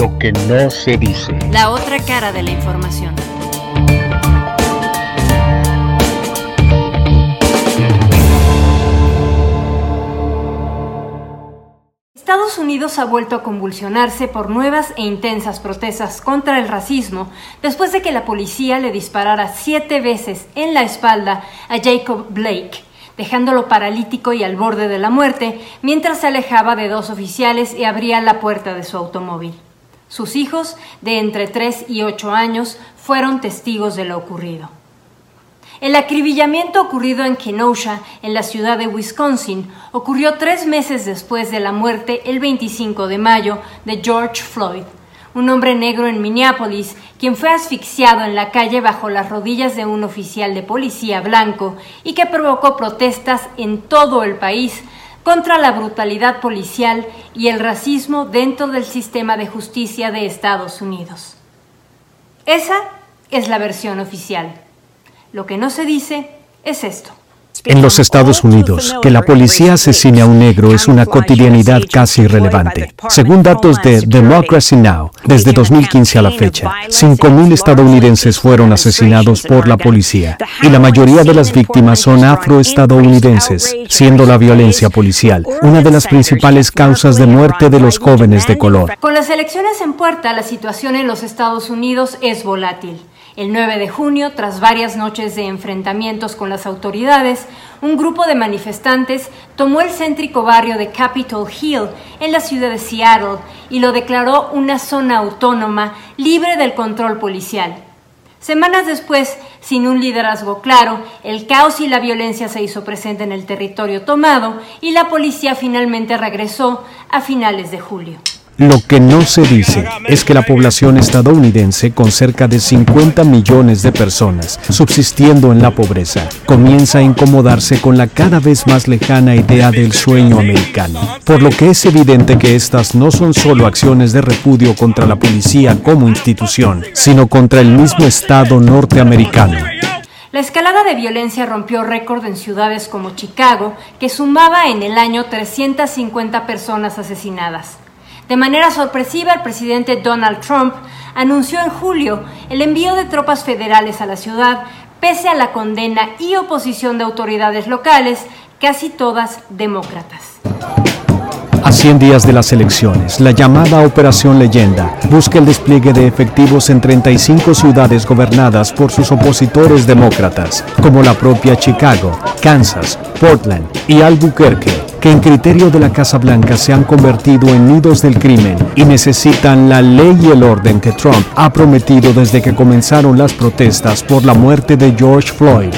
Lo que no se dice. La otra cara de la información. Estados Unidos ha vuelto a convulsionarse por nuevas e intensas protestas contra el racismo después de que la policía le disparara siete veces en la espalda a Jacob Blake, dejándolo paralítico y al borde de la muerte mientras se alejaba de dos oficiales y abría la puerta de su automóvil. Sus hijos, de entre 3 y 8 años, fueron testigos de lo ocurrido. El acribillamiento ocurrido en Kenosha, en la ciudad de Wisconsin, ocurrió tres meses después de la muerte, el 25 de mayo, de George Floyd, un hombre negro en Minneapolis, quien fue asfixiado en la calle bajo las rodillas de un oficial de policía blanco y que provocó protestas en todo el país contra la brutalidad policial y el racismo dentro del sistema de justicia de Estados Unidos. Esa es la versión oficial. Lo que no se dice es esto. En los Estados Unidos, que la policía asesine a un negro es una cotidianidad casi irrelevante. Según datos de Democracy Now, desde 2015 a la fecha, 5.000 estadounidenses fueron asesinados por la policía y la mayoría de las víctimas son afroestadounidenses, siendo la violencia policial una de las principales causas de muerte de los jóvenes de color. Con las elecciones en puerta, la situación en los Estados Unidos es volátil. El 9 de junio, tras varias noches de enfrentamientos con las autoridades, un grupo de manifestantes tomó el céntrico barrio de Capitol Hill en la ciudad de Seattle y lo declaró una zona autónoma libre del control policial. Semanas después, sin un liderazgo claro, el caos y la violencia se hizo presente en el territorio tomado y la policía finalmente regresó a finales de julio. Lo que no se dice es que la población estadounidense, con cerca de 50 millones de personas subsistiendo en la pobreza, comienza a incomodarse con la cada vez más lejana idea del sueño americano, por lo que es evidente que estas no son solo acciones de repudio contra la policía como institución, sino contra el mismo Estado norteamericano. La escalada de violencia rompió récord en ciudades como Chicago, que sumaba en el año 350 personas asesinadas. De manera sorpresiva, el presidente Donald Trump anunció en julio el envío de tropas federales a la ciudad, pese a la condena y oposición de autoridades locales, casi todas demócratas. A 100 días de las elecciones, la llamada Operación Leyenda busca el despliegue de efectivos en 35 ciudades gobernadas por sus opositores demócratas, como la propia Chicago, Kansas, Portland y Albuquerque, que en criterio de la Casa Blanca se han convertido en nidos del crimen y necesitan la ley y el orden que Trump ha prometido desde que comenzaron las protestas por la muerte de George Floyd.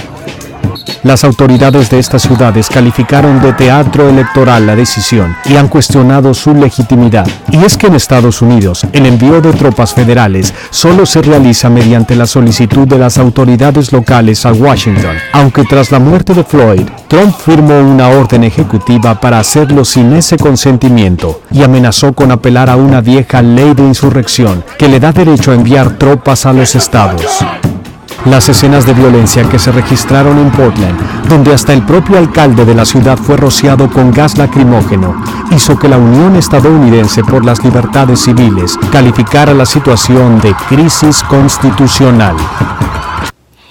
Las autoridades de estas ciudades calificaron de teatro electoral la decisión y han cuestionado su legitimidad. Y es que en Estados Unidos el envío de tropas federales solo se realiza mediante la solicitud de las autoridades locales a Washington, aunque tras la muerte de Floyd, Trump firmó una orden ejecutiva para hacerlo sin ese consentimiento y amenazó con apelar a una vieja ley de insurrección que le da derecho a enviar tropas a los estados. Las escenas de violencia que se registraron en Portland, donde hasta el propio alcalde de la ciudad fue rociado con gas lacrimógeno, hizo que la Unión Estadounidense por las Libertades Civiles calificara la situación de crisis constitucional.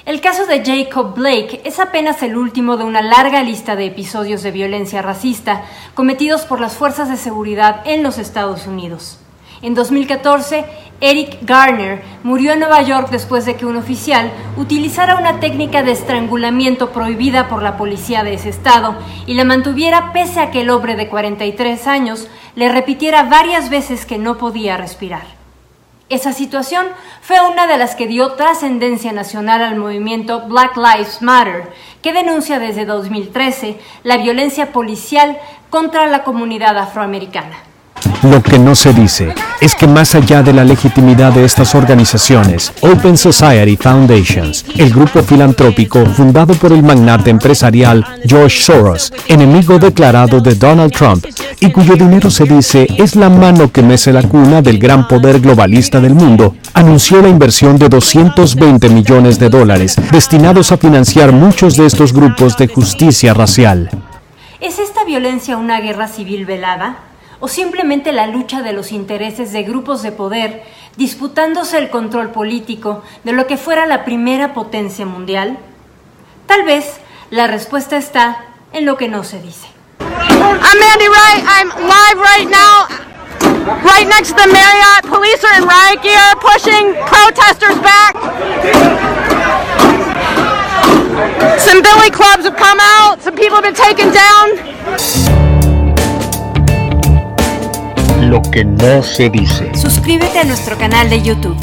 El caso de Jacob Blake es apenas el último de una larga lista de episodios de violencia racista cometidos por las fuerzas de seguridad en los Estados Unidos. En 2014, Eric Garner murió en Nueva York después de que un oficial utilizara una técnica de estrangulamiento prohibida por la policía de ese estado y la mantuviera pese a que el hombre de 43 años le repitiera varias veces que no podía respirar. Esa situación fue una de las que dio trascendencia nacional al movimiento Black Lives Matter, que denuncia desde 2013 la violencia policial contra la comunidad afroamericana. Lo que no se dice es que más allá de la legitimidad de estas organizaciones, Open Society Foundations, el grupo filantrópico fundado por el magnate empresarial George Soros, enemigo declarado de Donald Trump, y cuyo dinero se dice es la mano que mece la cuna del gran poder globalista del mundo, anunció la inversión de 220 millones de dólares destinados a financiar muchos de estos grupos de justicia racial. ¿Es esta violencia una guerra civil velada? O simplemente la lucha de los intereses de grupos de poder disputándose el control político de lo que fuera la primera potencia mundial? Tal vez la respuesta está en lo que no se dice. I'm Mandy Wright. I'm live right now, right next to the Marriott. Police are in riot gear, pushing protesters back. Some billy clubs have come out. Some people have been taken down. Lo que no se dice. Suscríbete a nuestro canal de YouTube.